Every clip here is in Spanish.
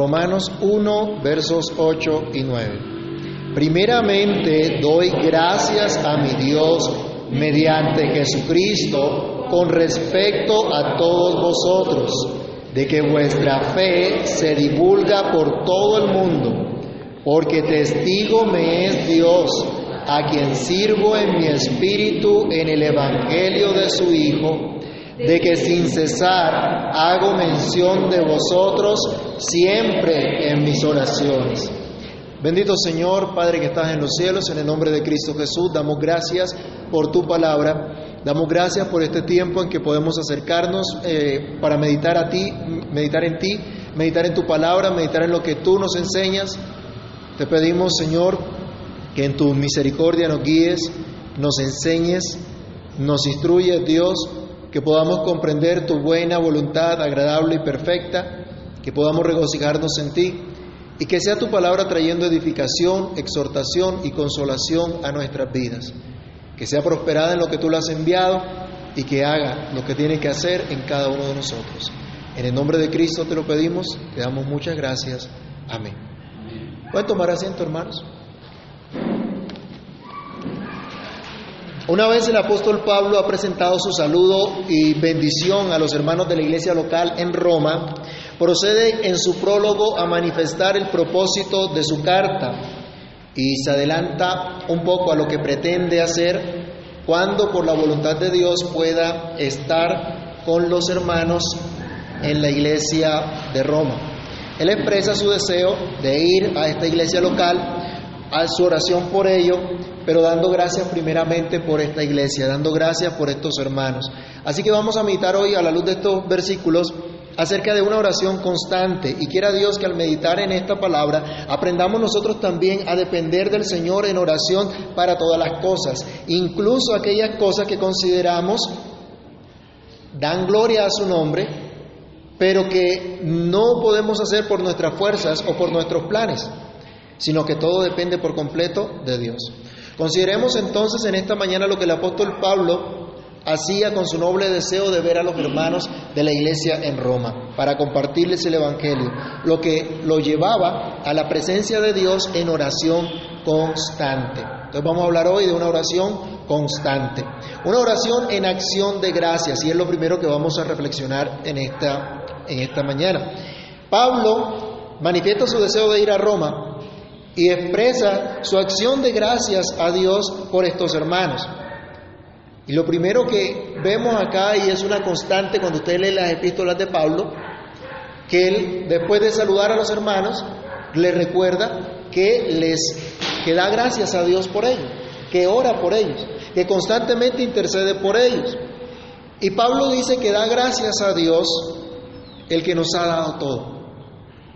Romanos 1, versos 8 y 9. Primeramente doy gracias a mi Dios mediante Jesucristo con respecto a todos vosotros, de que vuestra fe se divulga por todo el mundo, porque testigo me es Dios, a quien sirvo en mi espíritu en el Evangelio de su Hijo, de que sin cesar hago mención de vosotros siempre en mis oraciones. Bendito Señor, Padre que estás en los cielos, en el nombre de Cristo Jesús, damos gracias por tu palabra, damos gracias por este tiempo en que podemos acercarnos eh, para meditar a ti, meditar en ti, meditar en tu palabra, meditar en lo que tú nos enseñas. Te pedimos, Señor, que en tu misericordia nos guíes, nos enseñes, nos instruyes, Dios, que podamos comprender tu buena voluntad, agradable y perfecta, que podamos regocijarnos en ti y que sea tu palabra trayendo edificación, exhortación y consolación a nuestras vidas. Que sea prosperada en lo que tú le has enviado y que haga lo que tiene que hacer en cada uno de nosotros. En el nombre de Cristo te lo pedimos, te damos muchas gracias. Amén. ¿Pueden tomar asiento, hermanos? Una vez el apóstol Pablo ha presentado su saludo y bendición a los hermanos de la iglesia local en Roma, procede en su prólogo a manifestar el propósito de su carta y se adelanta un poco a lo que pretende hacer cuando por la voluntad de Dios pueda estar con los hermanos en la iglesia de Roma. Él expresa su deseo de ir a esta iglesia local, a su oración por ello, pero dando gracias primeramente por esta iglesia, dando gracias por estos hermanos. Así que vamos a meditar hoy a la luz de estos versículos acerca de una oración constante y quiera Dios que al meditar en esta palabra aprendamos nosotros también a depender del Señor en oración para todas las cosas, incluso aquellas cosas que consideramos dan gloria a su nombre, pero que no podemos hacer por nuestras fuerzas o por nuestros planes, sino que todo depende por completo de Dios. Consideremos entonces en esta mañana lo que el apóstol Pablo hacía con su noble deseo de ver a los hermanos de la iglesia en Roma, para compartirles el Evangelio, lo que lo llevaba a la presencia de Dios en oración constante. Entonces vamos a hablar hoy de una oración constante, una oración en acción de gracias, y es lo primero que vamos a reflexionar en esta, en esta mañana. Pablo manifiesta su deseo de ir a Roma y expresa su acción de gracias a Dios por estos hermanos. Y lo primero que vemos acá, y es una constante cuando usted lee las epístolas de Pablo, que él, después de saludar a los hermanos, le recuerda que les que da gracias a Dios por ellos, que ora por ellos, que constantemente intercede por ellos. Y Pablo dice que da gracias a Dios el que nos ha dado todo.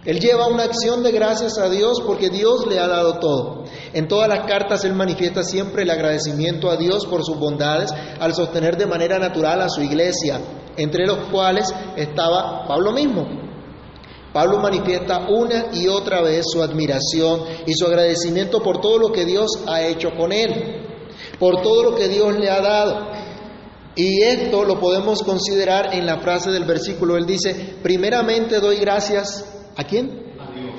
Él lleva una acción de gracias a Dios porque Dios le ha dado todo. En todas las cartas Él manifiesta siempre el agradecimiento a Dios por sus bondades al sostener de manera natural a su iglesia, entre los cuales estaba Pablo mismo. Pablo manifiesta una y otra vez su admiración y su agradecimiento por todo lo que Dios ha hecho con él, por todo lo que Dios le ha dado. Y esto lo podemos considerar en la frase del versículo. Él dice, primeramente doy gracias ¿A quién? A Dios.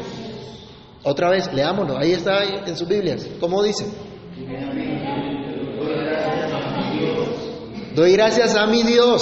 Otra vez, leámoslo, ahí está en sus Biblias. ¿Cómo dice? Doy gracias a mi Dios.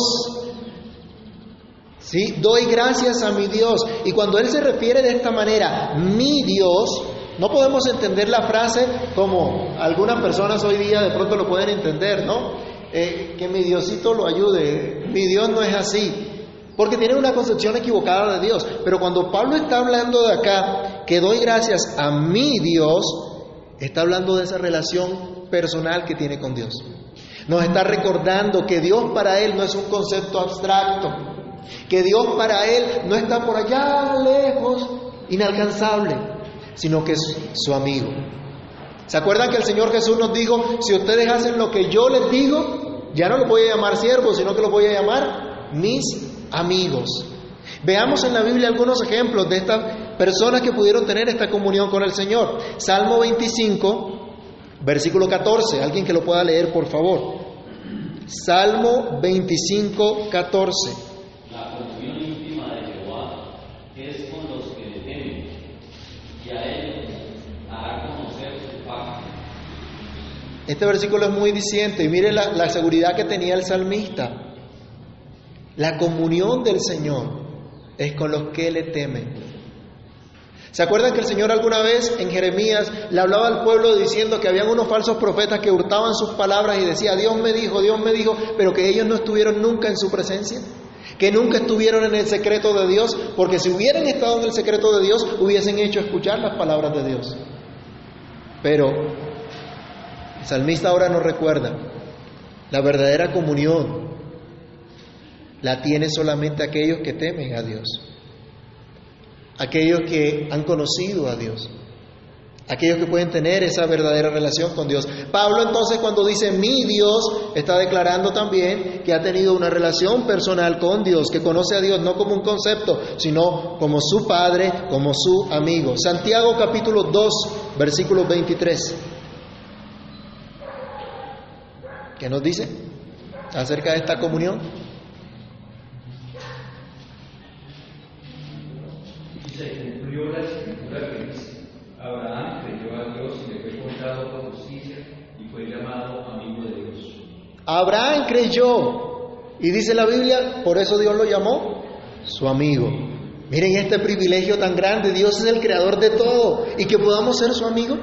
¿Sí? Doy gracias a mi Dios. Y cuando Él se refiere de esta manera, mi Dios, no podemos entender la frase como algunas personas hoy día de pronto lo pueden entender, ¿no? Eh, que mi Diosito lo ayude. Mi Dios no es así. Porque tienen una concepción equivocada de Dios. Pero cuando Pablo está hablando de acá, que doy gracias a mi Dios, está hablando de esa relación personal que tiene con Dios. Nos está recordando que Dios para él no es un concepto abstracto, que Dios para él no está por allá lejos, inalcanzable, sino que es su amigo. ¿Se acuerdan que el Señor Jesús nos dijo, si ustedes hacen lo que yo les digo, ya no los voy a llamar siervos, sino que los voy a llamar mis amigos. Veamos en la Biblia algunos ejemplos de estas personas que pudieron tener esta comunión con el Señor. Salmo 25, versículo 14. Alguien que lo pueda leer, por favor. Salmo 25, 14. Este versículo es muy diciente, y mire la seguridad que tenía el salmista. La comunión del Señor es con los que le temen. ¿Se acuerdan que el Señor alguna vez en Jeremías le hablaba al pueblo diciendo que habían unos falsos profetas que hurtaban sus palabras y decía, Dios me dijo, Dios me dijo, pero que ellos no estuvieron nunca en su presencia? Que nunca estuvieron en el secreto de Dios, porque si hubieran estado en el secreto de Dios, hubiesen hecho escuchar las palabras de Dios. Pero el salmista ahora nos recuerda, la verdadera comunión la tiene solamente aquellos que temen a Dios aquellos que han conocido a Dios, aquellos que pueden tener esa verdadera relación con Dios. Pablo entonces cuando dice mi Dios, está declarando también que ha tenido una relación personal con Dios, que conoce a Dios no como un concepto, sino como su Padre, como su amigo. Santiago capítulo 2, versículo 23. ¿Qué nos dice acerca de esta comunión? Abraham creyó. Y dice la Biblia, por eso Dios lo llamó su amigo. Miren este privilegio tan grande. Dios es el creador de todo. Y que podamos ser su amigo.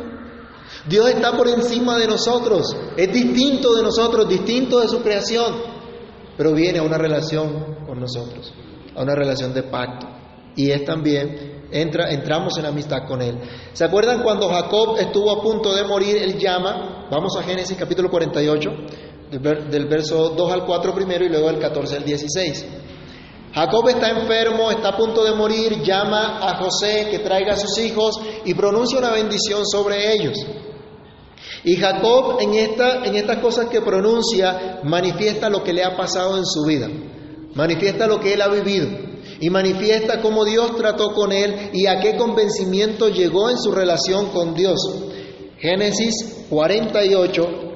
Dios está por encima de nosotros. Es distinto de nosotros, distinto de su creación. Pero viene a una relación con nosotros. A una relación de pacto. Y es también Entra, entramos en amistad con Él. ¿Se acuerdan cuando Jacob estuvo a punto de morir? Él llama, vamos a Génesis capítulo 48, del verso 2 al 4 primero y luego del 14 al 16. Jacob está enfermo, está a punto de morir, llama a José que traiga a sus hijos y pronuncia una bendición sobre ellos. Y Jacob en, esta, en estas cosas que pronuncia manifiesta lo que le ha pasado en su vida, manifiesta lo que él ha vivido y manifiesta cómo Dios trató con él y a qué convencimiento llegó en su relación con Dios. Génesis 48,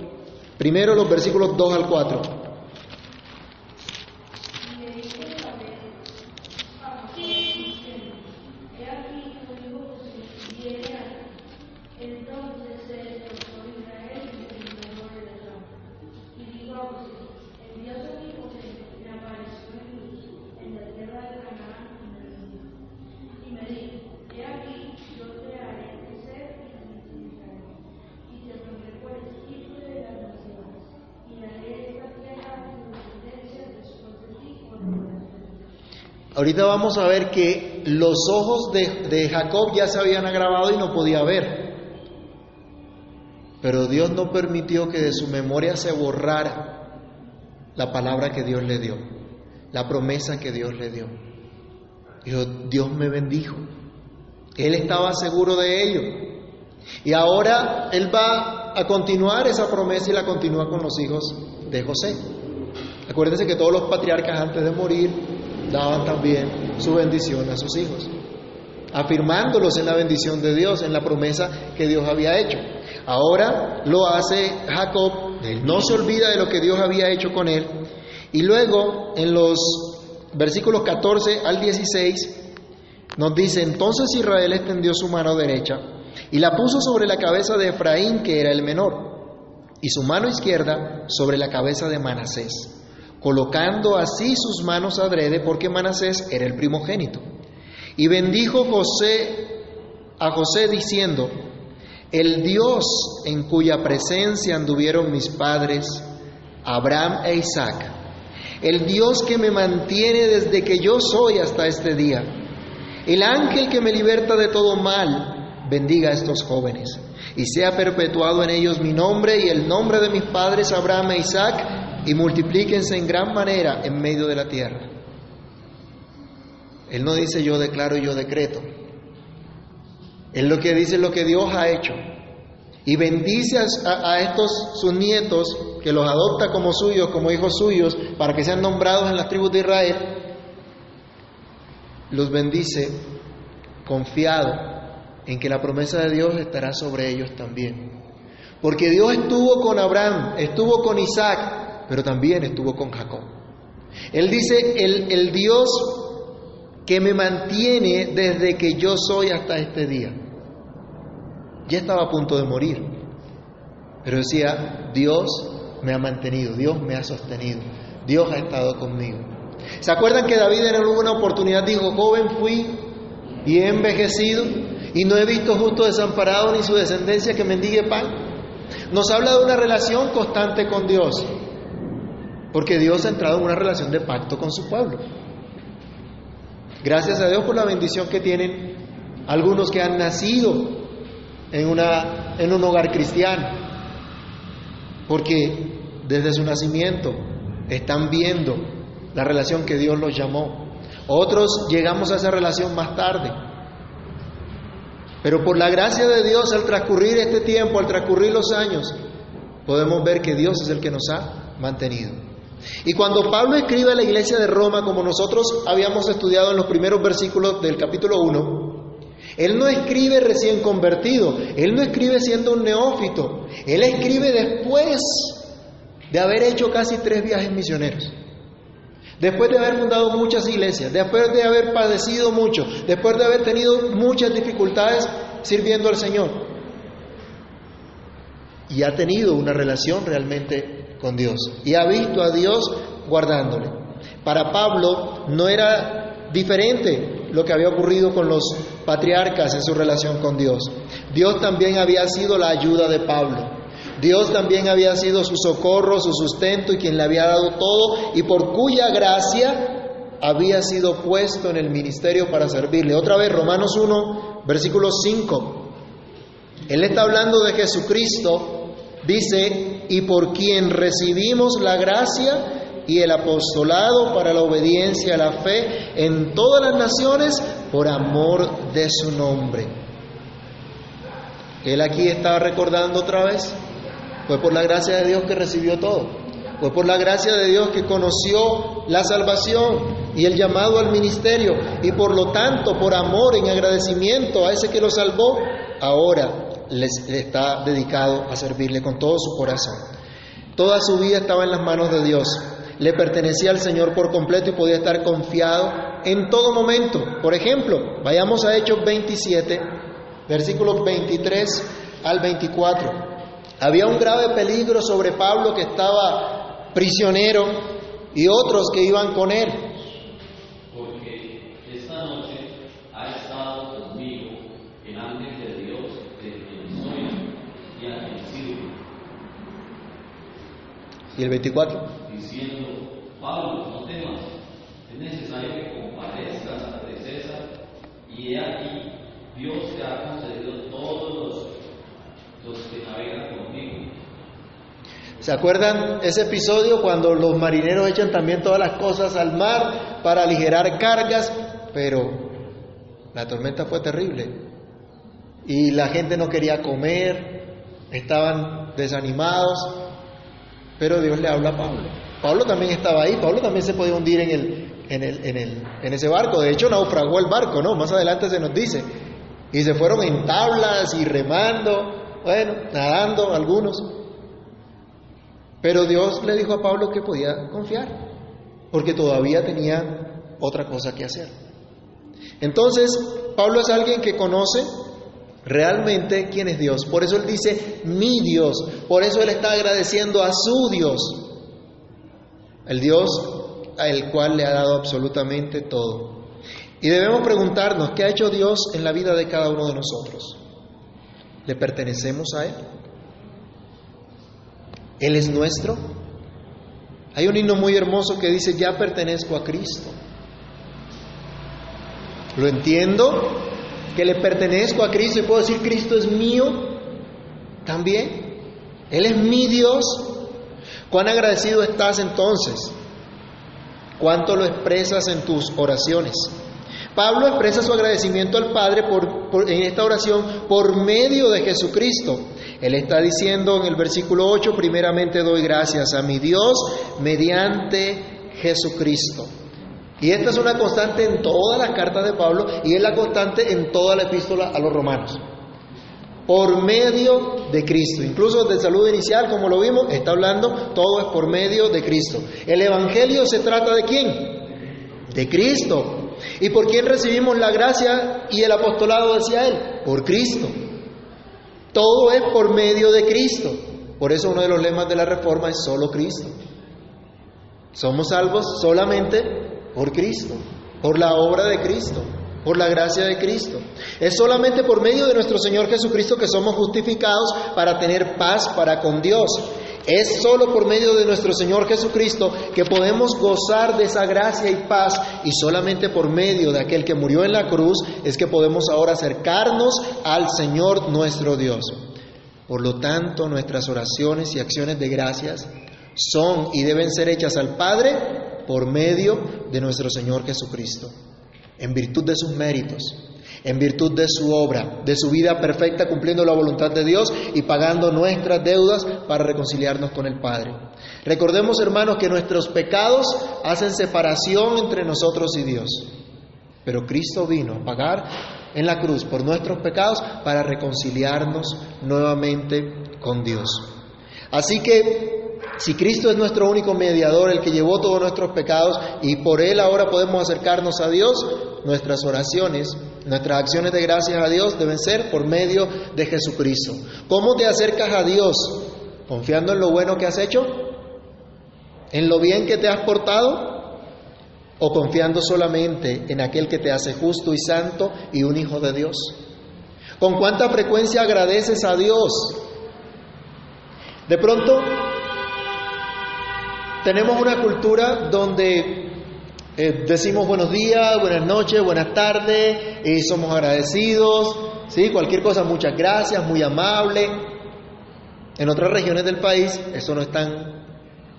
Primero los versículos 2 al 4. Ahorita vamos a ver que los ojos de, Jacob ya se habían agravado y no podía ver. Pero Dios no permitió que de su memoria se borrara la palabra que Dios le dio, la promesa que Dios le dio. Dijo, Dios me bendijo. Él estaba seguro de ello. Y ahora Él va a continuar esa promesa y la continúa con los hijos de José. Acuérdense que todos los patriarcas antes de morir daban también su bendición a sus hijos, afirmándolos en la bendición de Dios, en la promesa que Dios había hecho. Ahora lo hace Jacob, él no se olvida de lo que Dios había hecho con él, y luego en los versículos 14 al 16 nos dice, entonces Israel extendió su mano derecha y la puso sobre la cabeza de Efraín, que era el menor, y su mano izquierda sobre la cabeza de Manasés colocando así sus manos adrede porque Manasés era el primogénito. Y bendijo José a José diciendo, el Dios en cuya presencia anduvieron mis padres, Abraham e Isaac, el Dios que me mantiene desde que yo soy hasta este día, el ángel que me liberta de todo mal, bendiga a estos jóvenes, y sea perpetuado en ellos mi nombre y el nombre de mis padres Abraham e Isaac, y multiplíquense en gran manera en medio de la tierra. Él no dice yo declaro y yo decreto. Él lo que dice es lo que Dios ha hecho. Y bendice a, a, estos sus nietos, que los adopta como suyos, como hijos suyos, para que sean nombrados en las tribus de Israel. Los bendice confiado en que la promesa de Dios estará sobre ellos también. Porque Dios estuvo con Abraham, estuvo con Isaac, pero también estuvo con Jacob. Él dice, el, el Dios que me mantiene desde que yo soy hasta este día. Ya estaba a punto de morir. Pero decía, Dios me ha mantenido, Dios me ha sostenido, Dios ha estado conmigo. ¿Se acuerdan que David en alguna oportunidad dijo, joven fui y he envejecido y no he visto justo desamparado ni su descendencia que mendigue pan? Nos habla de una relación constante con Dios, porque Dios ha entrado en una relación de pacto con su pueblo. Gracias a Dios por la bendición que tienen algunos que han nacido en, una, en un hogar cristiano, porque desde su nacimiento están viendo la relación que Dios los llamó. Otros llegamos a esa relación más tarde. Pero por la gracia de Dios, al transcurrir este tiempo, al transcurrir los años, podemos ver que Dios es el que nos ha mantenido. Y cuando Pablo escribe a la iglesia de Roma, como nosotros habíamos estudiado en los primeros versículos del capítulo 1, él no escribe recién convertido, él no escribe siendo un neófito, él escribe después de haber hecho casi tres viajes misioneros. Después de haber fundado muchas iglesias, después de haber padecido mucho, después de haber tenido muchas dificultades sirviendo al Señor. Y ha tenido una relación realmente con Dios. Y ha visto a Dios guardándole. Para Pablo no era diferente lo que había ocurrido con los patriarcas en su relación con Dios. Dios también había sido la ayuda de Pablo. Dios también había sido su socorro, su sustento y quien le había dado todo y por cuya gracia había sido puesto en el ministerio para servirle. Otra vez, Romanos 1, versículo 5. Él está hablando de Jesucristo, dice, y por quien recibimos la gracia y el apostolado para la obediencia a la fe en todas las naciones por amor de su nombre. Él aquí está recordando otra vez fue por la gracia de Dios que recibió todo. Fue por la gracia de Dios que conoció la salvación y el llamado al ministerio. Y por lo tanto, por amor, en agradecimiento a ese que lo salvó, ahora le está dedicado a servirle con todo su corazón. Toda su vida estaba en las manos de Dios. Le pertenecía al Señor por completo y podía estar confiado en todo momento. Por ejemplo, vayamos a Hechos 27, versículos 23 al 24. Había un grave peligro sobre Pablo que estaba prisionero y otros que iban con él. Porque esta noche ha estado conmigo el ángel de Dios de quien soy y a quien sirvo. ¿Y el 24? Diciendo, Pablo, no temas, es necesario que comparezcas ante César y he aquí, Dios te ha concedido todos los, los que navegan conmigo. ¿Se acuerdan ese episodio cuando los marineros echan también todas las cosas al mar para aligerar cargas? Pero la tormenta fue terrible y la gente no quería comer, estaban desanimados, pero Dios le habla a Pablo. Pablo también estaba ahí, Pablo también se podía hundir en, el, en, el, en, el, en ese barco, de hecho naufragó el barco, ¿no? Más adelante se nos dice, y se fueron en tablas y remando, bueno, nadando algunos. Pero Dios le dijo a Pablo que podía confiar, porque todavía tenía otra cosa que hacer. Entonces, Pablo es alguien que conoce realmente quién es Dios. Por eso él dice, mi Dios. Por eso él está agradeciendo a su Dios. El Dios al cual le ha dado absolutamente todo. Y debemos preguntarnos, ¿qué ha hecho Dios en la vida de cada uno de nosotros? ¿Le pertenecemos a Él? Él es nuestro. Hay un himno muy hermoso que dice, ya pertenezco a Cristo. Lo entiendo, que le pertenezco a Cristo y puedo decir, Cristo es mío también. Él es mi Dios. ¿Cuán agradecido estás entonces? ¿Cuánto lo expresas en tus oraciones? Pablo expresa su agradecimiento al Padre por, en esta oración por medio de Jesucristo. Él está diciendo en el versículo 8, primeramente doy gracias a mi Dios mediante Jesucristo. Y esta es una constante en todas las cartas de Pablo y es la constante en toda la epístola a los romanos. Por medio de Cristo. Incluso del saludo inicial, como lo vimos, está hablando, todo es por medio de Cristo. El Evangelio se trata de quién? De Cristo. ¿Y por quién recibimos la gracia y el apostolado, decía él? Por Cristo. Todo es por medio de Cristo. Por eso uno de los lemas de la reforma es solo Cristo. Somos salvos solamente por Cristo, por la obra de Cristo, por la gracia de Cristo. Es solamente por medio de nuestro Señor Jesucristo que somos justificados para tener paz para con Dios. Es solo por medio de nuestro Señor Jesucristo que podemos gozar de esa gracia y paz y solamente por medio de aquel que murió en la cruz es que podemos ahora acercarnos al Señor nuestro Dios. Por lo tanto, nuestras oraciones y acciones de gracias son y deben ser hechas al Padre por medio de nuestro Señor Jesucristo, en virtud de sus méritos, en virtud de su obra, de su vida perfecta cumpliendo la voluntad de Dios y pagando nuestras deudas para reconciliarnos con el Padre. Recordemos, hermanos, que nuestros pecados hacen separación entre nosotros y Dios. Pero Cristo vino a pagar en la cruz por nuestros pecados para reconciliarnos nuevamente con Dios. Así que si Cristo es nuestro único mediador, el que llevó todos nuestros pecados y por Él ahora podemos acercarnos a Dios, nuestras oraciones, nuestras acciones de gracias a Dios deben ser por medio de Jesucristo. ¿Cómo te acercas a Dios? ¿Confiando en lo bueno que has hecho? ¿En lo bien que te has portado? ¿O confiando solamente en aquel que te hace justo y santo y un hijo de Dios? ¿Con cuánta frecuencia agradeces a Dios? De pronto tenemos una cultura donde eh, decimos buenos días, buenas noches, buenas tardes, y somos agradecidos, ¿sí? cualquier cosa, muchas gracias, muy amable. En otras regiones del país eso no es tan,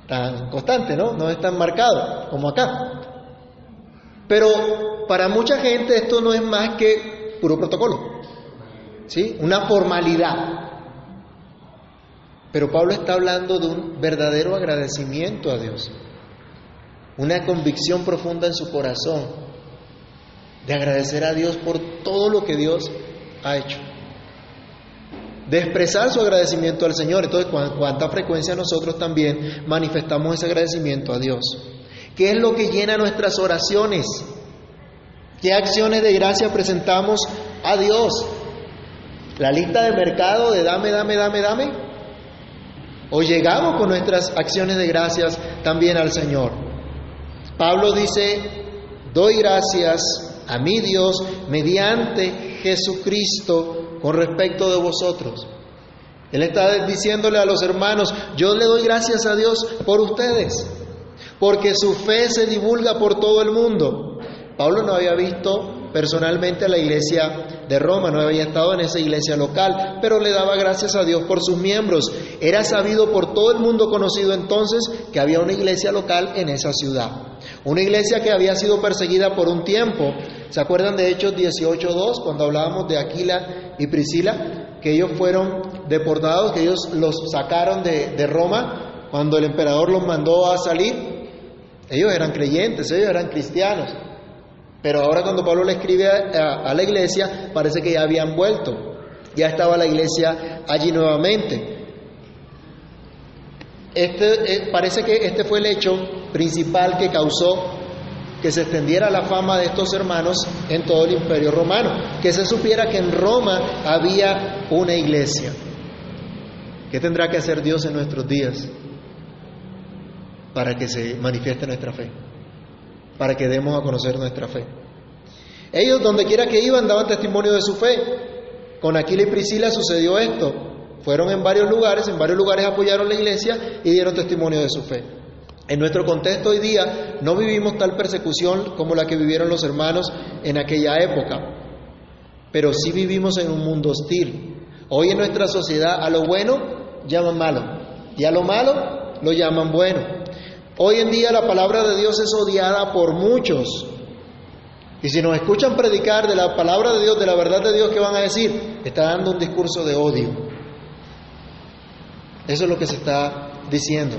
tan constante, ¿no? no es tan marcado como acá. Pero para mucha gente esto no es más que puro protocolo, ¿sí? una formalidad. Pero Pablo está hablando de un verdadero agradecimiento a Dios, una convicción profunda en su corazón de agradecer a Dios por todo lo que Dios ha hecho, de expresar su agradecimiento al Señor. Entonces, ¿cuánta frecuencia nosotros también manifestamos ese agradecimiento a Dios? ¿Qué es lo que llena nuestras oraciones? ¿Qué acciones de gracia presentamos a Dios? ¿La lista de mercado de dame, dame, dame, dame? O llegamos con nuestras acciones de gracias también al Señor. Pablo dice, doy gracias a mi Dios mediante Jesucristo con respecto de vosotros. Él está diciéndole a los hermanos, yo le doy gracias a Dios por ustedes, porque su fe se divulga por todo el mundo. Pablo no había visto personalmente a la iglesia de Roma, no había estado en esa iglesia local, pero le daba gracias a Dios por sus miembros. Era sabido por todo el mundo conocido entonces que había una iglesia local en esa ciudad. Una iglesia que había sido perseguida por un tiempo. ¿Se acuerdan de Hechos 18.2 cuando hablábamos de Aquila y Priscila? Que ellos fueron deportados, que ellos los sacaron de, de Roma cuando el emperador los mandó a salir. Ellos eran creyentes, ellos eran cristianos. Pero ahora cuando Pablo le escribe a, la iglesia, parece que ya habían vuelto. Ya estaba la iglesia allí nuevamente. Este, eh, parece que este fue el hecho principal que causó que se extendiera la fama de estos hermanos en todo el imperio romano, que se supiera que en Roma había una iglesia. ¿Qué tendrá que hacer Dios en nuestros días para que se manifieste nuestra fe? Para que demos a conocer nuestra fe. Ellos, donde quiera que iban, daban testimonio de su fe. Con Aquila y Priscila sucedió esto. Fueron en varios lugares, en varios lugares apoyaron la iglesia y dieron testimonio de su fe. En nuestro contexto hoy día no vivimos tal persecución como la que vivieron los hermanos en aquella época, pero sí vivimos en un mundo hostil. Hoy en nuestra sociedad a lo bueno llaman malo y a lo malo lo llaman bueno. Hoy en día la palabra de Dios es odiada por muchos. Y si nos escuchan predicar de la palabra de Dios, de la verdad de Dios, ¿qué van a decir? Está dando un discurso de odio. Eso es lo que se está diciendo.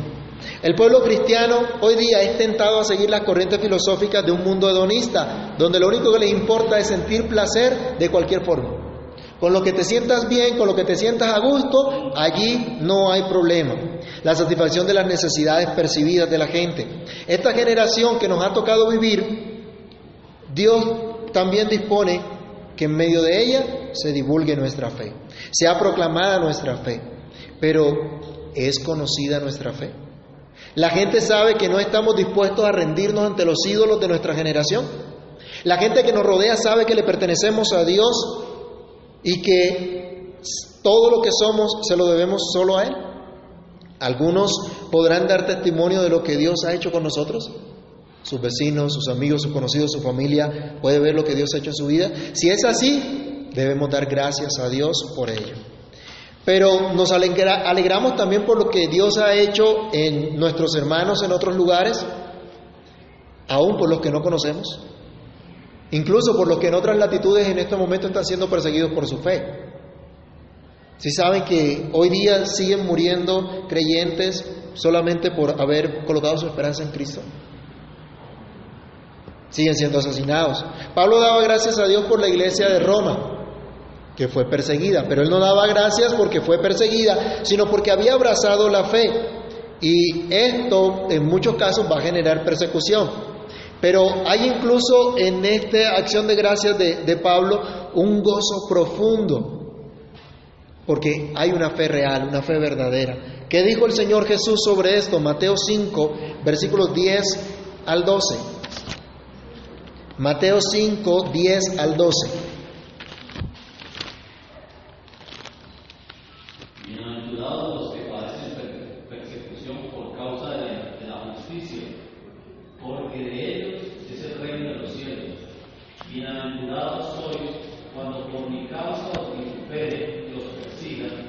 El pueblo cristiano hoy día es tentado a seguir las corrientes filosóficas de un mundo hedonista, donde lo único que le importa es sentir placer de cualquier forma. Con lo que te sientas bien, con lo que te sientas a gusto, allí no hay problema. La satisfacción de las necesidades percibidas de la gente. Esta generación que nos ha tocado vivir, Dios también dispone que en medio de ella se divulgue nuestra fe, sea proclamada nuestra fe. Pero es conocida nuestra fe. La gente sabe que no estamos dispuestos a rendirnos ante los ídolos de nuestra generación. La gente que nos rodea sabe que le pertenecemos a Dios y que todo lo que somos se lo debemos solo a Él. Algunos podrán dar testimonio de lo que Dios ha hecho con nosotros. Sus vecinos, sus amigos, sus conocidos, su familia puede ver lo que Dios ha hecho en su vida. Si es así, debemos dar gracias a Dios por ello. Pero nos alegramos también por lo que Dios ha hecho en nuestros hermanos en otros lugares, aún por los que no conocemos, incluso por los que en otras latitudes en este momento están siendo perseguidos por su fe. Si saben que hoy día siguen muriendo creyentes solamente por haber colocado su esperanza en Cristo. Siguen siendo asesinados. Pablo daba gracias a Dios por la iglesia de Roma, que fue perseguida, pero él no daba gracias porque fue perseguida, sino porque había abrazado la fe. Y esto en muchos casos va a generar persecución. Pero hay incluso en esta acción de gracias de, Pablo un gozo profundo, porque hay una fe real, una fe verdadera. ¿Qué dijo el Señor Jesús sobre esto? Mateo 5, versículos 10 al 12. Mateo 5, 10 al 12. Bienaventurados los que padecen per- persecución por causa de la, de la justicia, porque de ellos es el reino de los cielos. Bienaventurados sois cuando por mi causa os vituperen y os persigan,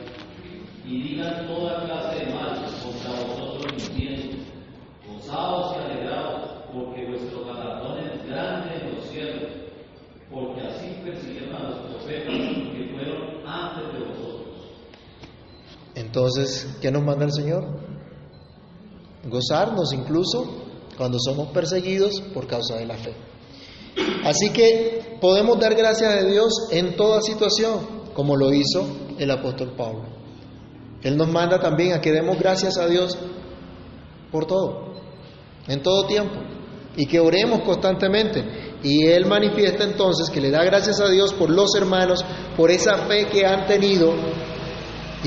y digan toda clase de mal contra vosotros mintiendo. Gozaos y alegraos, porque vuestro galardón es grande en los cielos, porque así persiguieron a los profetas que fueron antes de vosotros. Entonces, ¿qué nos manda el Señor? Gozarnos incluso cuando somos perseguidos por causa de la fe. Así que podemos dar gracias a Dios en toda situación, como lo hizo el apóstol Pablo. Él nos manda también a que demos gracias a Dios por todo, en todo tiempo, y que oremos constantemente. Y Él manifiesta entonces que le da gracias a Dios por los hermanos, por esa fe que han tenido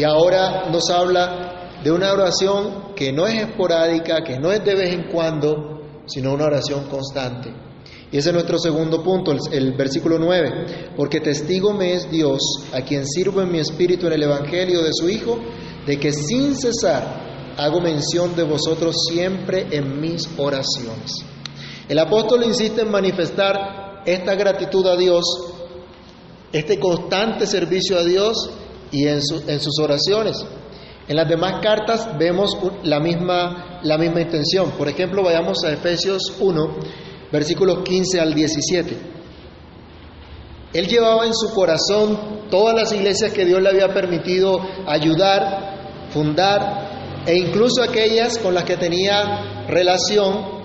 y ahora nos habla de una oración que no es esporádica, que no es de vez en cuando, sino una oración constante. Y ese es nuestro segundo punto, el, el versículo 9. Porque testigo me es Dios, a quien sirvo en mi espíritu en el Evangelio de su Hijo, de que sin cesar hago mención de vosotros siempre en mis oraciones. El apóstol insiste en manifestar esta gratitud a Dios, este constante servicio a Dios y en, su- en sus oraciones. En las demás cartas vemos la misma, la misma intención. Por ejemplo, vayamos a Efesios 1, versículos 15 al 17. Él llevaba en su corazón todas las iglesias que Dios le había permitido ayudar, fundar, e incluso aquellas con las que tenía relación,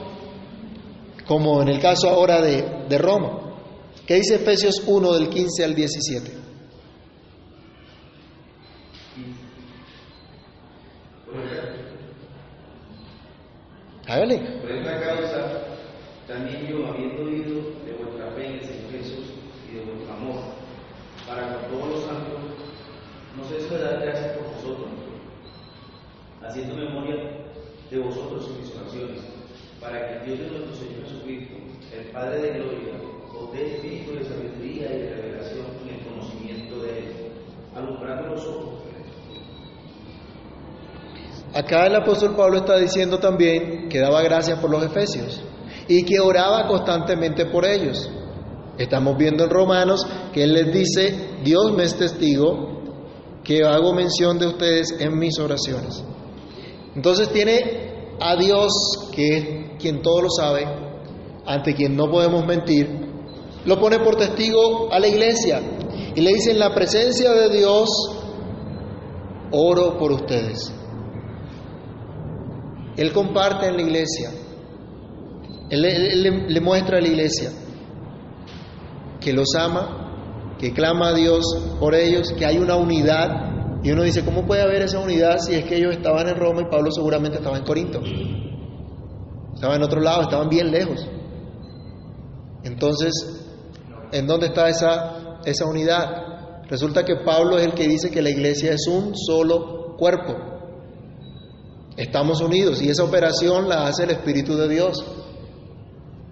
como en el caso ahora de, de Roma. ¿Qué dice Efesios 1 del 15 al 17? Por esta causa, también yo, habiendo oído de vuestra fe en el Señor Jesús y de vuestro amor, para con todos los santos, no ceso de dar gracias por vosotros, haciendo memoria de vosotros en mis oraciones, para que el Dios de nuestro Señor Jesucristo, el Padre de gloria, os dé espíritu de sabiduría y de revelación en el conocimiento de Él, alumbrando los ojos Acá el apóstol Pablo está diciendo también que daba gracias por los efesios y que oraba constantemente por ellos. Estamos viendo en Romanos que él les dice, Dios me es testigo que hago mención de ustedes en mis oraciones. Entonces tiene a Dios, que es quien todo lo sabe, ante quien no podemos mentir, lo pone por testigo a la iglesia y le dice, en la presencia de Dios, oro por ustedes. Él comparte en la iglesia. Él, le, le muestra a la iglesia que los ama, que clama a Dios por ellos, que hay una unidad. Y uno dice, ¿cómo puede haber esa unidad si es que ellos estaban en Roma y Pablo seguramente estaba en Corinto? Estaba en otro lado, estaban bien lejos. Entonces, ¿en dónde está esa, esa unidad? Resulta que Pablo es el que dice que la iglesia es un solo cuerpo. Estamos unidos y esa operación la hace el Espíritu de Dios.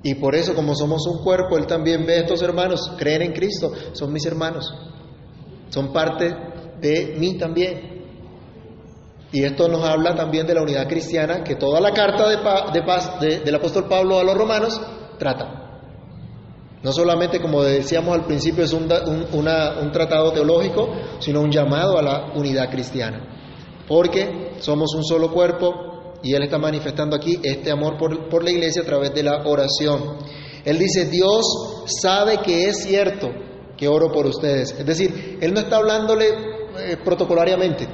Y por eso, como somos un cuerpo, Él también ve a estos hermanos, creen en Cristo, son mis hermanos, son parte de mí también. Y esto nos habla también de la unidad cristiana que toda la carta de, paz del apóstol Pablo a los romanos trata. No solamente, como decíamos al principio, es un, un tratado teológico, sino un llamado a la unidad cristiana. Porque somos un solo cuerpo y Él está manifestando aquí este amor por, la iglesia a través de la oración. Él dice, Dios sabe que es cierto que oro por ustedes. Es decir, Él no está hablándole eh, protocolariamente,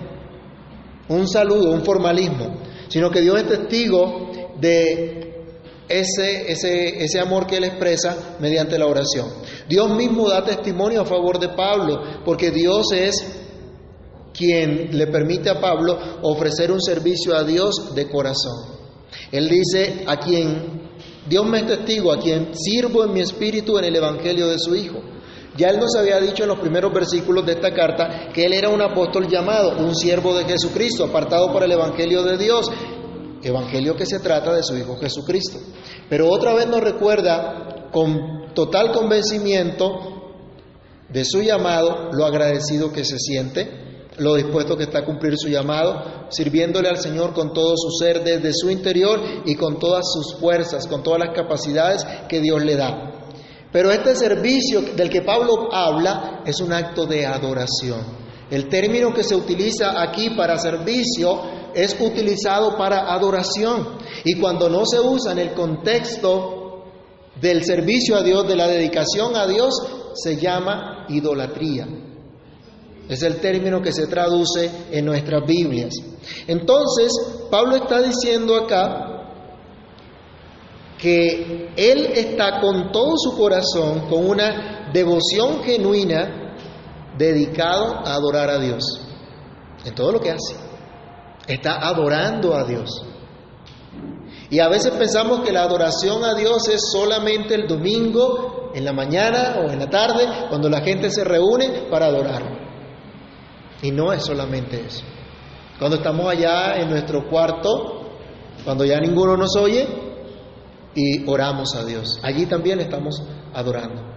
un saludo, un formalismo, sino que Dios es testigo de ese, ese, ese amor que él expresa mediante la oración. Dios mismo da testimonio a favor de Pablo, porque Dios es quien le permite a Pablo ofrecer un servicio a Dios de corazón. Él dice, a quien Dios me es testigo, a quien sirvo en mi espíritu en el Evangelio de su Hijo. Ya él nos había dicho en los primeros versículos de esta carta que él era un apóstol llamado, un siervo de Jesucristo, apartado por el Evangelio de Dios, Evangelio que se trata de su Hijo Jesucristo. Pero otra vez nos recuerda con total convencimiento de su llamado, lo agradecido que se siente, lo dispuesto que está a cumplir su llamado, sirviéndole al Señor con todo su ser desde su interior y con todas sus fuerzas, con todas las capacidades que Dios le da. Pero este servicio del que Pablo habla es un acto de adoración. El término que se utiliza aquí para servicio es utilizado para adoración. Y cuando no se usa en el contexto del servicio a Dios, de la dedicación a Dios, se llama idolatría. Es el término que se traduce en nuestras Biblias. Entonces, Pablo está diciendo acá que él está con todo su corazón, con una devoción genuina, dedicado a adorar a Dios, en todo lo que hace está adorando a Dios. Y a veces pensamos que la adoración a Dios es solamente el domingo, en la mañana o en la tarde, cuando la gente se reúne para adorar. Y no es solamente eso. Cuando estamos allá en nuestro cuarto, cuando ya ninguno nos oye, y oramos a Dios. Allí también estamos adorando.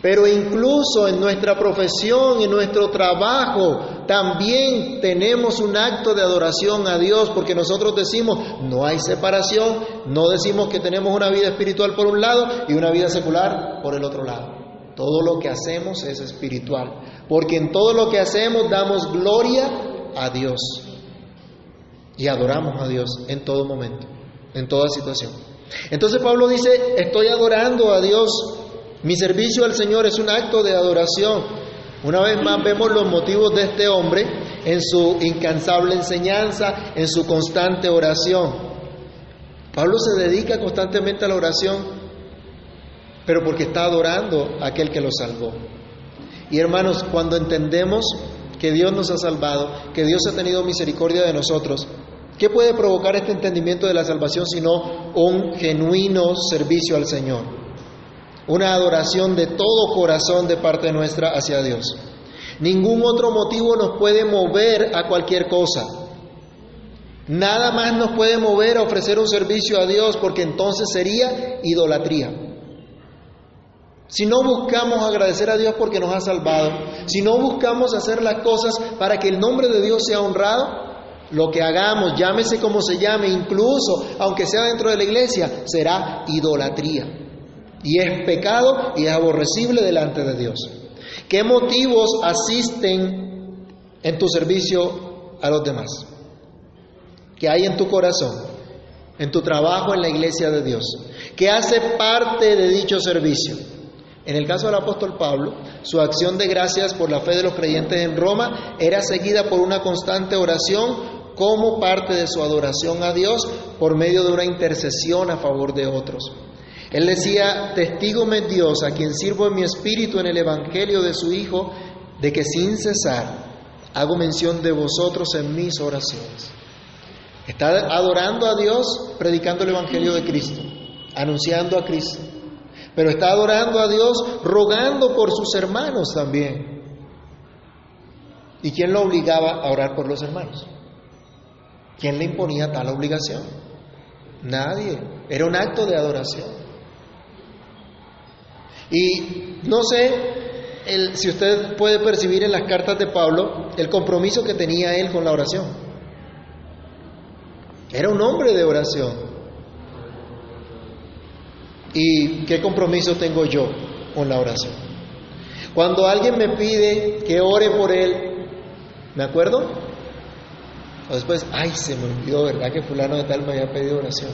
Pero incluso en nuestra profesión, en nuestro trabajo, también tenemos un acto de adoración a Dios, porque nosotros decimos, no hay separación, no decimos que tenemos una vida espiritual por un lado y una vida secular por el otro lado. Todo lo que hacemos es espiritual, porque en todo lo que hacemos damos gloria a Dios y adoramos a Dios en todo momento, en toda situación. Entonces Pablo dice, estoy adorando a Dios mi servicio al Señor es un acto de adoración. Una vez más vemos los motivos de este hombre en su incansable enseñanza, en su constante oración. Pablo se dedica constantemente a la oración, pero porque está adorando a aquel que lo salvó. Y hermanos, cuando entendemos que Dios nos ha salvado, que Dios ha tenido misericordia de nosotros, ¿qué puede provocar este entendimiento de la salvación sino un genuino servicio al Señor? una adoración de todo corazón de parte nuestra hacia Dios. Ningún otro motivo nos puede mover a cualquier cosa. Nada más nos puede mover a ofrecer un servicio a Dios porque entonces sería idolatría. Si no buscamos agradecer a Dios porque nos ha salvado, si no buscamos hacer las cosas para que el nombre de Dios sea honrado, lo que hagamos, llámese como se llame, incluso aunque sea dentro de la iglesia, será idolatría y es pecado y es aborrecible delante de Dios. ¿Qué motivos asisten en tu servicio a los demás? ¿Qué hay en tu corazón? En tu trabajo en la iglesia de Dios. ¿Qué hace parte de dicho servicio? En el caso del apóstol Pablo, su acción de gracias por la fe de los creyentes en Roma era seguida por una constante oración como parte de su adoración a Dios por medio de una intercesión a favor de otros. Él decía, testigo me Dios, a quien sirvo en mi espíritu en el Evangelio de su Hijo, de que sin cesar hago mención de vosotros en mis oraciones. Está adorando a Dios predicando el Evangelio de Cristo, anunciando a Cristo. Pero está adorando a Dios rogando por sus hermanos también. ¿Y quién lo obligaba a orar por los hermanos? ¿Quién le imponía tal obligación? Nadie. Era un acto de adoración. Y no sé si usted puede percibir en las cartas de Pablo el compromiso que tenía él con la oración. Era un hombre de oración. ¿Y qué compromiso tengo yo con la oración? Cuando alguien me pide que ore por él, ¿me acuerdo? O después, ay, se me olvidó, ¿verdad? Que fulano de tal me había pedido oración.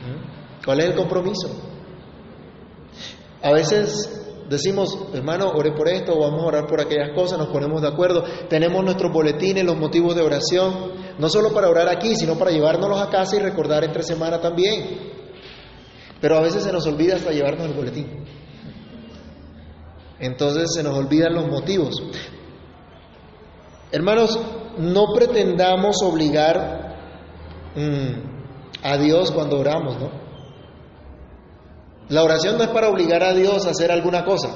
¿Mm? ¿Cuál es el compromiso? A veces decimos, hermano, ore por esto, o vamos a orar por aquellas cosas, nos ponemos de acuerdo, tenemos nuestros boletines, los motivos de oración, no solo para orar aquí, sino para llevárnoslos a casa y recordar entre semana también. Pero a veces se nos olvida hasta llevarnos el boletín. Entonces se nos olvidan los motivos. Hermanos, no pretendamos obligar mm, a Dios cuando oramos, ¿no? La oración no es para obligar a Dios a hacer alguna cosa.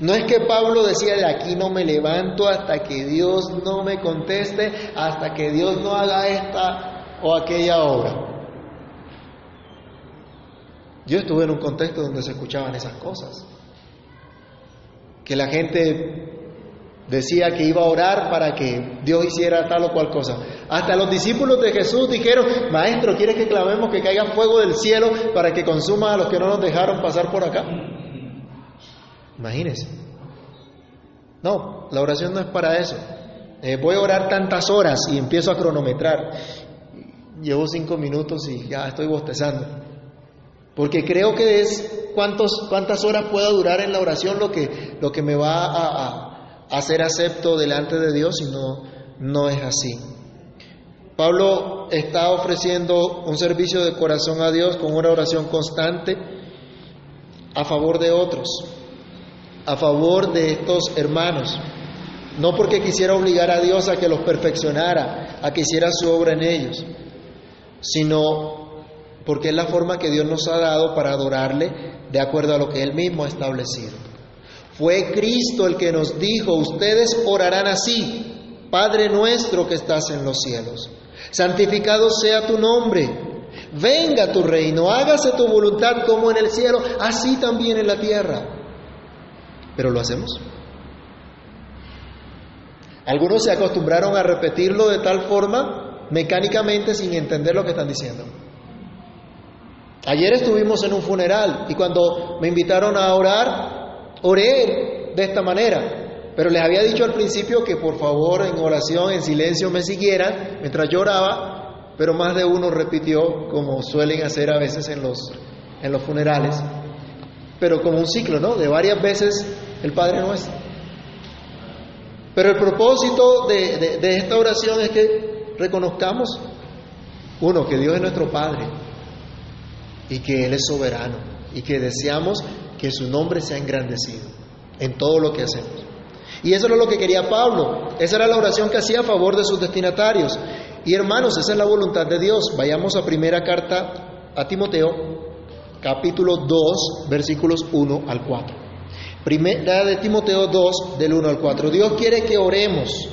No es que Pablo decía de aquí no me levanto hasta que Dios no me conteste, hasta que Dios no haga esta o aquella obra. Yo estuve en un contexto donde se escuchaban esas cosas. Que la gente decía que iba a orar para que Dios hiciera tal o cual cosa. Hasta los discípulos de Jesús dijeron, Maestro, ¿quieres que clamemos que caiga fuego del cielo para que consuma a los que no nos dejaron pasar por acá? Imagínense. No, la oración no es para eso. Eh, voy a orar tantas horas y empiezo a cronometrar. Llevo cinco minutos y ya estoy bostezando. Porque creo que es cuántos, cuántas horas pueda durar en la oración lo que, lo que me va a hacer acepto delante de Dios y no, no es así. Pablo está ofreciendo un servicio de corazón a Dios con una oración constante a favor de otros, a favor de estos hermanos, no porque quisiera obligar a Dios a que los perfeccionara, a que hiciera su obra en ellos, sino porque es la forma que Dios nos ha dado para adorarle de acuerdo a lo que Él mismo ha establecido. Fue Cristo el que nos dijo, ustedes orarán así, Padre nuestro que estás en los cielos, santificado sea tu nombre, venga tu reino, hágase tu voluntad como en el cielo, así también en la tierra. Pero lo hacemos. Algunos se acostumbraron a repetirlo de tal forma mecánicamente sin entender lo que están diciendo. Ayer estuvimos en un funeral y cuando me invitaron a orar, Oré de esta manera, pero les había dicho al principio que por favor en oración, en silencio me siguieran mientras lloraba, pero más de uno repitió, como suelen hacer a veces en los, en los funerales, pero como un ciclo, ¿no? De varias veces el Padre Nuestro. Pero el propósito de, de esta oración es que reconozcamos, uno, que Dios es nuestro Padre y que Él es soberano y que deseamos que su nombre sea engrandecido en todo lo que hacemos. Y eso era lo que quería Pablo, esa era la oración que hacía a favor de sus destinatarios. Y hermanos, esa es la voluntad de Dios. Vayamos a primera carta a Timoteo, capítulo 2, versículos 1 al 4. Primera de Timoteo 2, del 1 al 4. Dios quiere que oremos.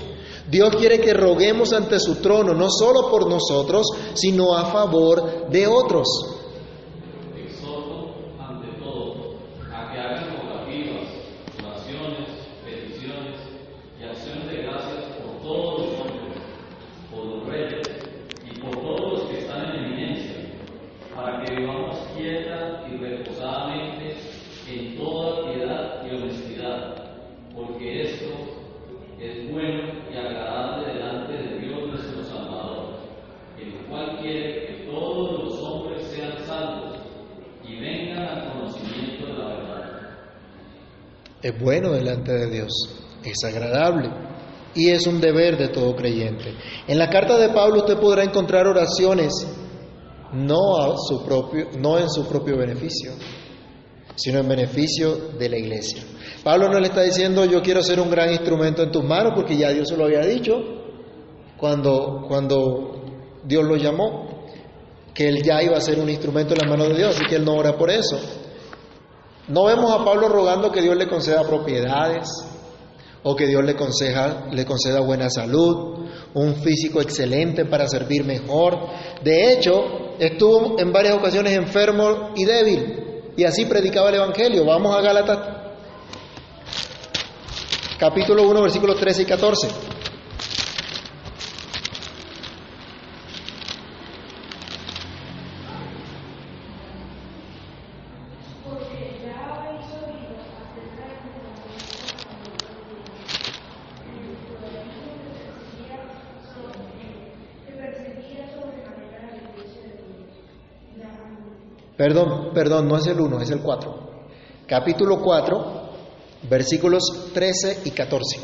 Dios quiere que roguemos ante su trono, no solo por nosotros, sino a favor de otros. Bueno delante de Dios, es agradable y es un deber de todo creyente. En la carta de Pablo usted podrá encontrar oraciones no, a su propio, no en su propio beneficio, sino en beneficio de la iglesia. Pablo no le está diciendo yo quiero ser un gran instrumento en tus manos porque ya Dios se lo había dicho cuando, cuando Dios lo llamó, que él ya iba a ser un instrumento en las manos de Dios, así que él no ora por eso. No vemos a Pablo rogando que Dios le conceda propiedades o que Dios le, conceda, le conceda buena salud, un físico excelente para servir mejor. De hecho, estuvo en varias ocasiones enfermo y débil, y así predicaba el Evangelio. Vamos a Gálatas capítulo 1, versículos 13 y 14. Perdón, perdón, no es el 1, es el 4. Capítulo 4, versículos 13 y 14.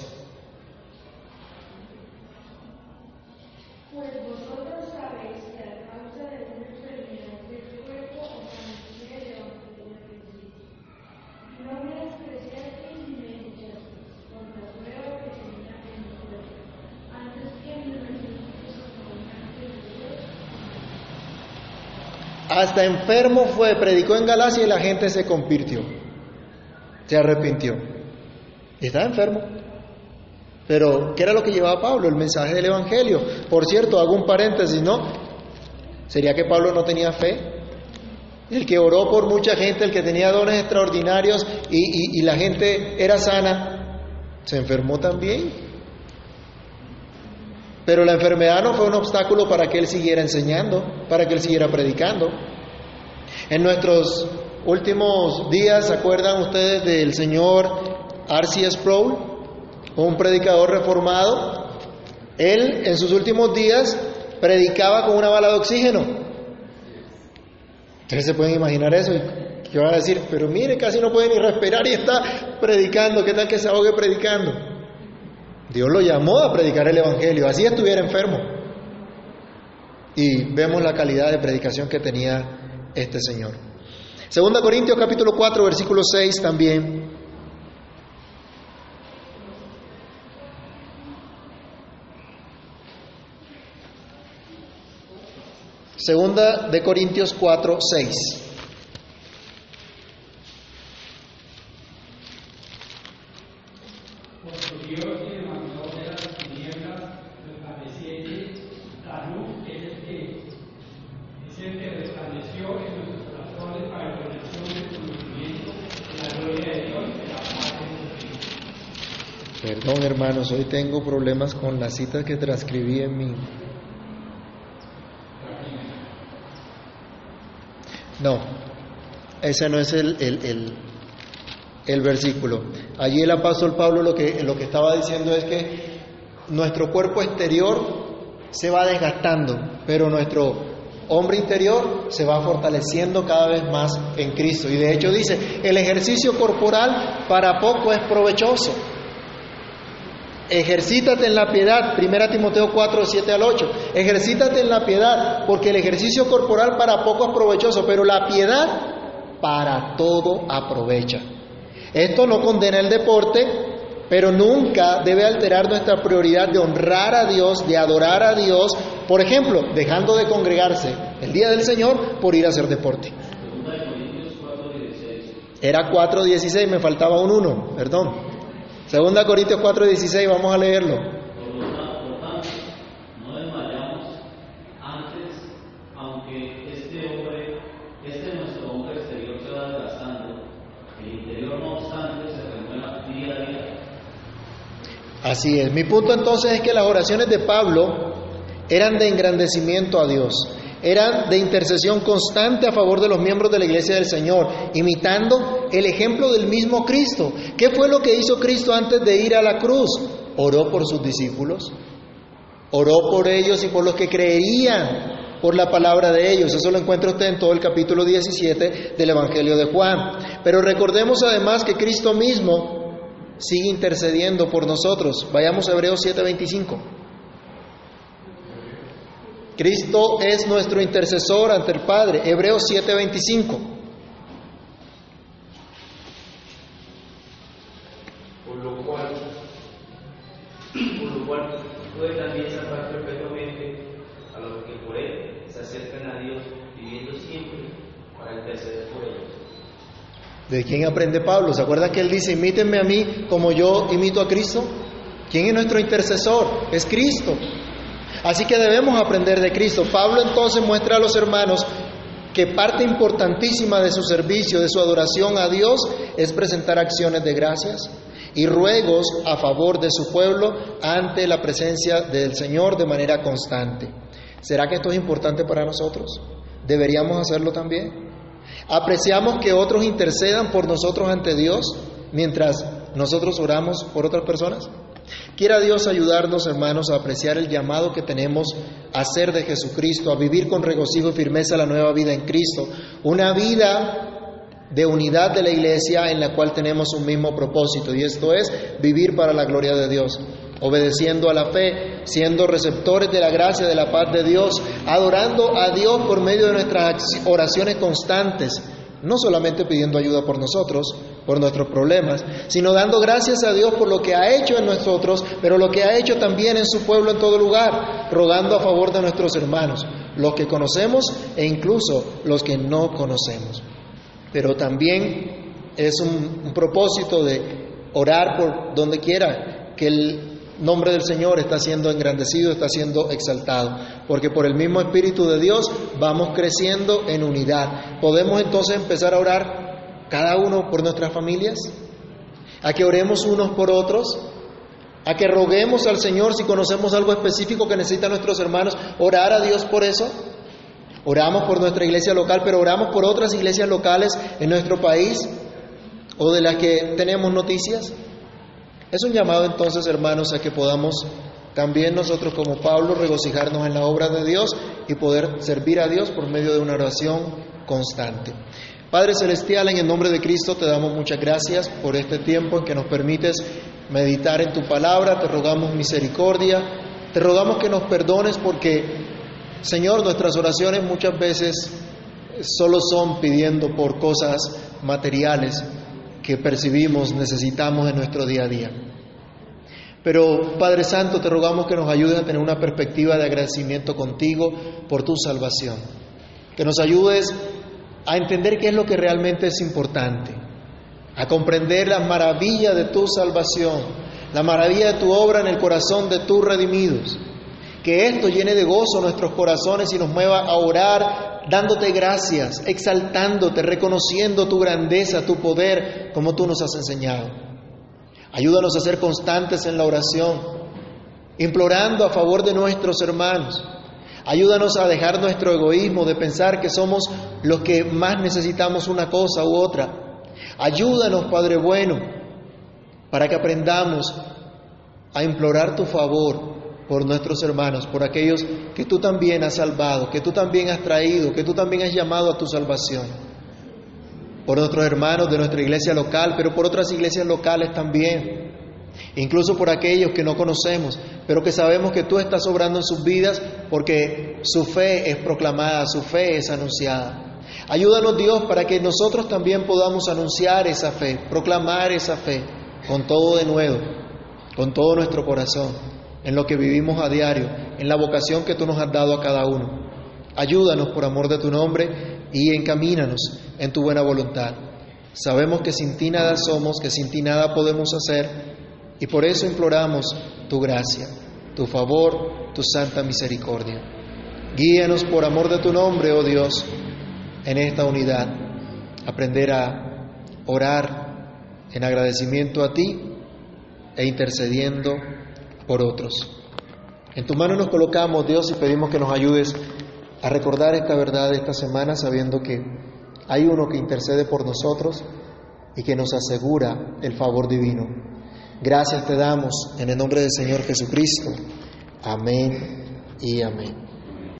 Pues vosotros sabéis que a causa de una enfermedad del cuerpo os anuncié el Evangelio de Cristo. No me despreciasteis ni me echasteis por la prueba que tenía en mi cuerpo. Antes que me recibisteis como un ángel de Dios, Hasta enfermo fue, predicó en Galacia y la gente se convirtió, se arrepintió. Estaba enfermo. Pero, ¿qué era lo que llevaba Pablo? El mensaje del Evangelio. Por cierto, hago un paréntesis, ¿no? ¿Sería que Pablo no tenía fe? El que oró por mucha gente, el que tenía dones extraordinarios y- y la gente era sana, se enfermó también. Pero la enfermedad no fue un obstáculo para que él siguiera enseñando, para que él siguiera predicando. En nuestros últimos días, ¿se acuerdan ustedes del señor R.C. Sproul, un predicador reformado? Él en sus últimos días predicaba con una bala de oxígeno. Ustedes se pueden imaginar eso y van a decir, pero mire, casi no puede ni respirar y está predicando, ¿qué tal que se ahogue predicando? Dios lo llamó a predicar el Evangelio, así estuviera enfermo. Y vemos la calidad de predicación que tenía este Señor. Segunda Corintios capítulo 4, versículo 6 también. Segunda de Corintios 4, 6. Porque Dios que demandó de las tinieblas resplandeciente, la luz es el que es el que resplandeció en nuestros corazones para la conexión del conocimiento de la gloria de Dios y de la paz de Jesucristo. Perdón hermanos, hoy tengo problemas con la cita que transcribí en mi... No, ese no es el, el, el- el versículo. Allí el apóstol Pablo lo que, lo que estaba diciendo es que nuestro cuerpo exterior se va desgastando, pero nuestro hombre interior se va fortaleciendo cada vez más en Cristo. Y de hecho dice, el ejercicio corporal para poco es provechoso. Ejercítate en la piedad, 1 Timoteo 4, 7 al 8. Ejercítate en la piedad, porque el ejercicio corporal para poco es provechoso, pero la piedad para todo aprovecha. Esto no condena el deporte, pero nunca debe alterar nuestra prioridad de honrar a Dios, de adorar a Dios, por ejemplo, dejando de congregarse el día del Señor por ir a hacer deporte. Segunda de Corintios 4:16. Era 4.16, me faltaba un 1, perdón. Segunda Corintios 4.16, vamos a leerlo. Así es. Mi punto entonces es que las oraciones de Pablo eran de engrandecimiento a Dios, eran de intercesión constante a favor de los miembros de la iglesia del Señor, imitando el ejemplo del mismo Cristo. ¿Qué fue lo que hizo Cristo antes de ir a la cruz? Oró por sus discípulos, oró por ellos y por los que creerían por la palabra de ellos. Eso lo encuentra usted en todo el capítulo 17 del Evangelio de Juan. Pero recordemos además que Cristo mismo sigue intercediendo por nosotros. Vayamos a Hebreos 7:25. Cristo es nuestro intercesor ante el Padre. Hebreos 7:25. Por lo cual, por lo cual puede también salvar perpetuamente a los que por él se acercan a Dios, viviendo siempre para interceder por ellos. ¿De quién aprende Pablo? ¿Se acuerdan que él dice, imítenme a mí como yo imito a Cristo? ¿Quién es nuestro intercesor? Es Cristo. Así que debemos aprender de Cristo. Pablo entonces muestra a los hermanos que parte importantísima de su servicio, de su adoración a Dios, es presentar acciones de gracias y ruegos a favor de su pueblo ante la presencia del Señor de manera constante. ¿Será que esto es importante para nosotros? ¿Deberíamos hacerlo también? ¿Apreciamos que otros intercedan por nosotros ante Dios mientras nosotros oramos por otras personas? Quiera Dios ayudarnos, hermanos, a apreciar el llamado que tenemos a ser de Jesucristo, a vivir con regocijo y firmeza la nueva vida en Cristo, una vida de unidad de la iglesia en la cual tenemos un mismo propósito, y esto es vivir para la gloria de Dios, obedeciendo a la fe, siendo receptores de la gracia, de la paz de Dios, adorando a Dios por medio de nuestras oraciones constantes, no solamente pidiendo ayuda por nosotros, por nuestros problemas, sino dando gracias a Dios por lo que ha hecho en nosotros, pero lo que ha hecho también en su pueblo en todo lugar, rogando a favor de nuestros hermanos, los que conocemos e incluso los que no conocemos. Pero también es un, un propósito de orar por donde quiera que el nombre del Señor está siendo engrandecido, está siendo exaltado, porque por el mismo Espíritu de Dios vamos creciendo en unidad. ¿Podemos entonces empezar a orar cada uno por nuestras familias? ¿A que oremos unos por otros? ¿A que roguemos al Señor si conocemos algo específico que necesitan nuestros hermanos? ¿Orar a Dios por eso? Oramos por nuestra iglesia local, pero oramos por otras iglesias locales en nuestro país o de las que tenemos noticias. Es un llamado entonces, hermanos, a que podamos también nosotros como Pablo regocijarnos en la obra de Dios y poder servir a Dios por medio de una oración constante. Padre Celestial, en el nombre de Cristo te damos muchas gracias por este tiempo en que nos permites meditar en tu palabra, te rogamos misericordia, te rogamos que nos perdones porque, Señor, nuestras oraciones muchas veces solo son pidiendo por cosas materiales, que percibimos, necesitamos en nuestro día a día. Pero Padre Santo, te rogamos que nos ayudes a tener una perspectiva de agradecimiento contigo por tu salvación. Que nos ayudes a entender qué es lo que realmente es importante, a comprender la maravilla de tu salvación, la maravilla de tu obra en el corazón de tus redimidos. Que esto llene de gozo nuestros corazones y nos mueva a orar dándote gracias, exaltándote, reconociendo tu grandeza, tu poder, como tú nos has enseñado. Ayúdanos a ser constantes en la oración, implorando a favor de nuestros hermanos. Ayúdanos a dejar nuestro egoísmo de pensar que somos los que más necesitamos una cosa u otra. Ayúdanos, Padre bueno, para que aprendamos a implorar tu favor por nuestros hermanos, por aquellos que tú también has salvado, que tú también has traído, que tú también has llamado a tu salvación. Por nuestros hermanos de nuestra iglesia local, pero por otras iglesias locales también. Incluso por aquellos que no conocemos, pero que sabemos que tú estás obrando en sus vidas porque su fe es proclamada, su fe es anunciada. Ayúdanos Dios para que nosotros también podamos anunciar esa fe, proclamar esa fe con todo de nuevo, con todo nuestro corazón en lo que vivimos a diario, en la vocación que tú nos has dado a cada uno. Ayúdanos por amor de tu nombre y encamínanos en tu buena voluntad. Sabemos que sin ti nada somos, que sin ti nada podemos hacer y por eso imploramos tu gracia, tu favor, tu santa misericordia. Guíanos por amor de tu nombre, oh Dios, en esta unidad. Aprender a orar en agradecimiento a ti e intercediendo por otros. En tu mano nos colocamos, Dios, y pedimos que nos ayudes a recordar esta verdad esta semana, sabiendo que hay uno que intercede por nosotros y que nos asegura el favor divino. Gracias te damos en el nombre del Señor Jesucristo. Amén y amén.